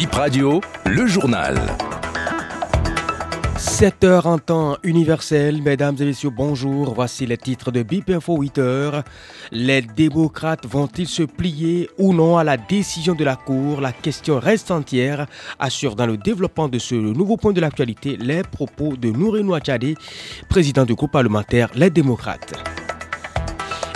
Bip Radio, le journal. 7 heures en temps universel, mesdames et messieurs, bonjour. Voici les titres de BIP Info 8 heures. Les démocrates vont-ils se plier ou non à la décision de la Cour? La question reste entière, assure dans le développement de ce nouveau point de l'actualité les propos de Nourinou Achade, président du groupe parlementaire Les démocrates.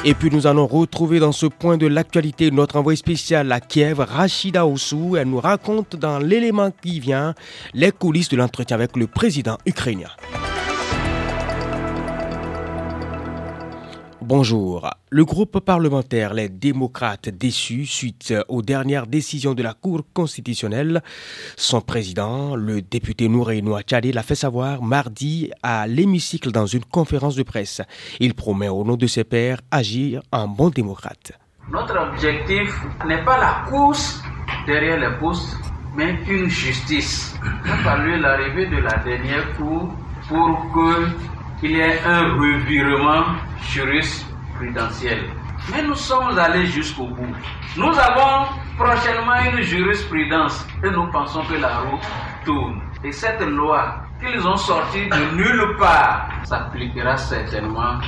Et puis nous allons retrouver dans ce point de l'actualité notre envoyé spécial à Kiev, Rachida Oussou. Elle nous raconte dans l'élément qui vient les coulisses de l'entretien avec le président ukrainien. Bonjour. Le groupe parlementaire Les démocrates déçus suite aux dernières décisions de la Cour constitutionnelle, son président, le député Nouré Nouachade, l'a fait savoir mardi à l'hémicycle dans une conférence de presse. Il promet au nom de ses pairs agir en bon démocrate. Notre objectif n'est pas la course derrière les postes, mais une justice. A fallu l'arrivée de la dernière Cour pour que il y ait un revirement jurisprudentiel. Mais nous sommes allés jusqu'au bout. Nous avons prochainement une jurisprudence et nous pensons que la route tourne. Et cette loi qu'ils ont sortie de nulle part s'appliquera certainement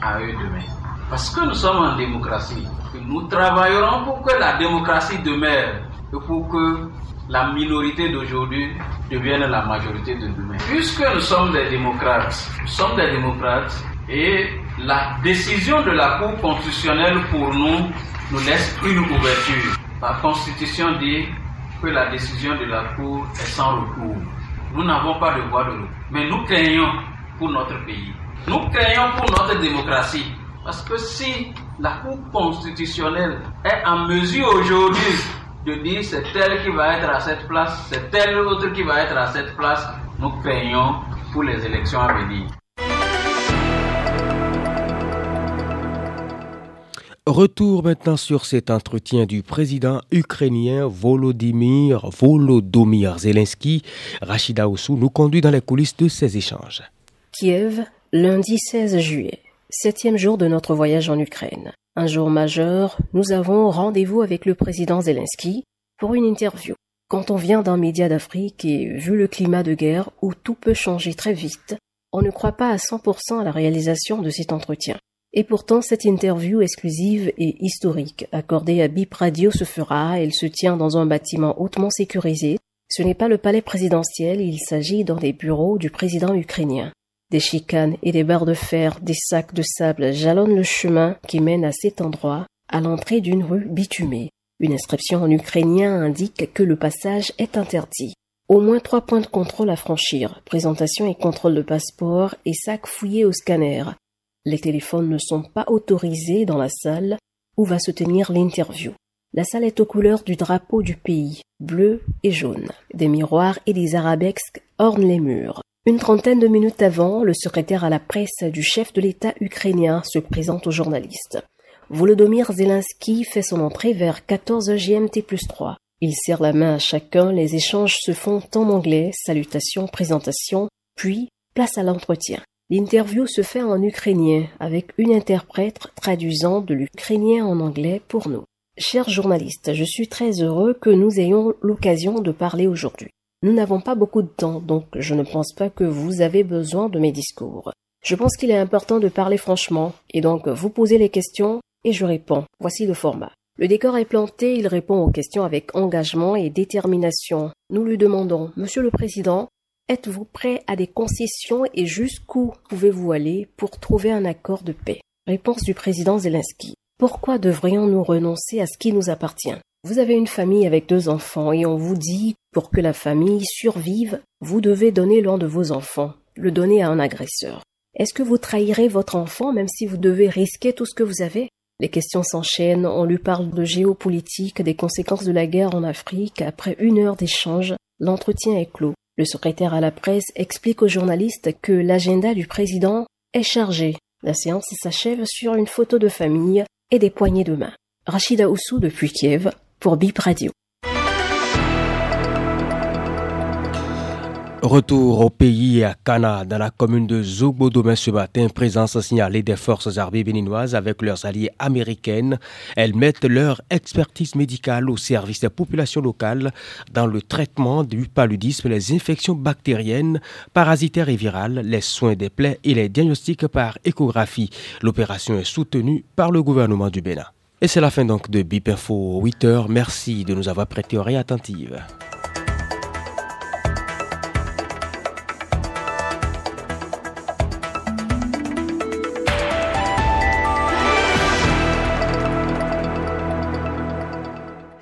à eux demain. Parce que nous sommes en démocratie. nous travaillerons pour que la démocratie demeure et pour que la minorité d'aujourd'hui devienne la majorité de demain. Puisque nous sommes des démocrates, nous sommes des démocrates et la décision de la Cour constitutionnelle pour nous nous laisse une ouverture. La Constitution dit que la décision de la Cour est sans recours. Nous n'avons pas de voie de recours. Mais nous craignons pour notre pays. Nous craignons pour notre démocratie. Parce que si la Cour constitutionnelle est en mesure aujourd'hui de dire c'est tel qui va être à cette place, c'est tel autre qui va être à cette place, nous craignons pour les élections à venir. Retour maintenant sur cet entretien du président ukrainien Volodymyr Volodymyr Zelensky. Rachida Oussou nous conduit dans les coulisses de ces échanges. Kiev, lundi 16 juillet, septième jour de notre voyage en Ukraine. Un jour majeur, nous avons rendez-vous avec le président Zelensky pour une interview. Quand on vient d'un média d'Afrique et vu le climat de guerre où tout peut changer très vite, on ne croit pas à 100% à la réalisation de cet entretien. Et pourtant, cette interview exclusive et historique accordée à Bip Radio se fera, elle se tient dans un bâtiment hautement sécurisé. Ce n'est pas le palais présidentiel, il s'agit dans les bureaux du président ukrainien. Des chicanes et des barres de fer, des sacs de sable jalonnent le chemin qui mène à cet endroit, à l'entrée d'une rue bitumée. Une inscription en ukrainien indique que le passage est interdit. Au moins trois points de contrôle à franchir, présentation et contrôle de passeport et sacs fouillés au scanner. Les téléphones ne sont pas autorisés dans la salle où va se tenir l'interview. La salle est aux couleurs du drapeau du pays, bleu et jaune. Des miroirs et des arabesques ornent les murs. Une trentaine de minutes avant, le secrétaire à la presse du chef de l'État ukrainien se présente aux journalistes. Volodymyr Zelensky fait son entrée vers 14 GMT plus 3. Il serre la main à chacun, les échanges se font en anglais, salutations, présentation, puis place à l'entretien. L'interview se fait en ukrainien, avec une interprète traduisant de l'ukrainien en anglais pour nous. Chers journalistes, je suis très heureux que nous ayons l'occasion de parler aujourd'hui. Nous n'avons pas beaucoup de temps, donc je ne pense pas que vous avez besoin de mes discours. Je pense qu'il est important de parler franchement, et donc vous posez les questions et je réponds. Voici le format. Le décor est planté, il répond aux questions avec engagement et détermination. Nous lui demandons, Monsieur le Président, êtes-vous prêt à des concessions et jusqu'où pouvez-vous aller pour trouver un accord de paix? Réponse du président Zelensky. Pourquoi devrions-nous renoncer à ce qui nous appartient? Vous avez une famille avec deux enfants et on vous dit, pour que la famille survive, vous devez donner l'un de vos enfants, le donner à un agresseur. Est-ce que vous trahirez votre enfant même si vous devez risquer tout ce que vous avez? Les questions s'enchaînent, on lui parle de géopolitique, des conséquences de la guerre en Afrique. Après une heure d'échange, l'entretien est clos. Le secrétaire à la presse explique aux journalistes que l'agenda du président est chargé. La séance s'achève sur une photo de famille et des poignées de main. Rachida Oussou depuis Kiev pour Bip Radio. Retour au pays à Cana, dans la commune de Zobo demain ce matin, présence signalée des forces armées béninoises avec leurs alliés américaines. Elles mettent leur expertise médicale au service des populations locales dans le traitement du paludisme, les infections bactériennes, parasitaires et virales, les soins des plaies et les diagnostics par échographie. L'opération est soutenue par le gouvernement du Bénin. Et c'est la fin donc de BIP Info 8 heures. Merci de nous avoir prêté oreille attentive.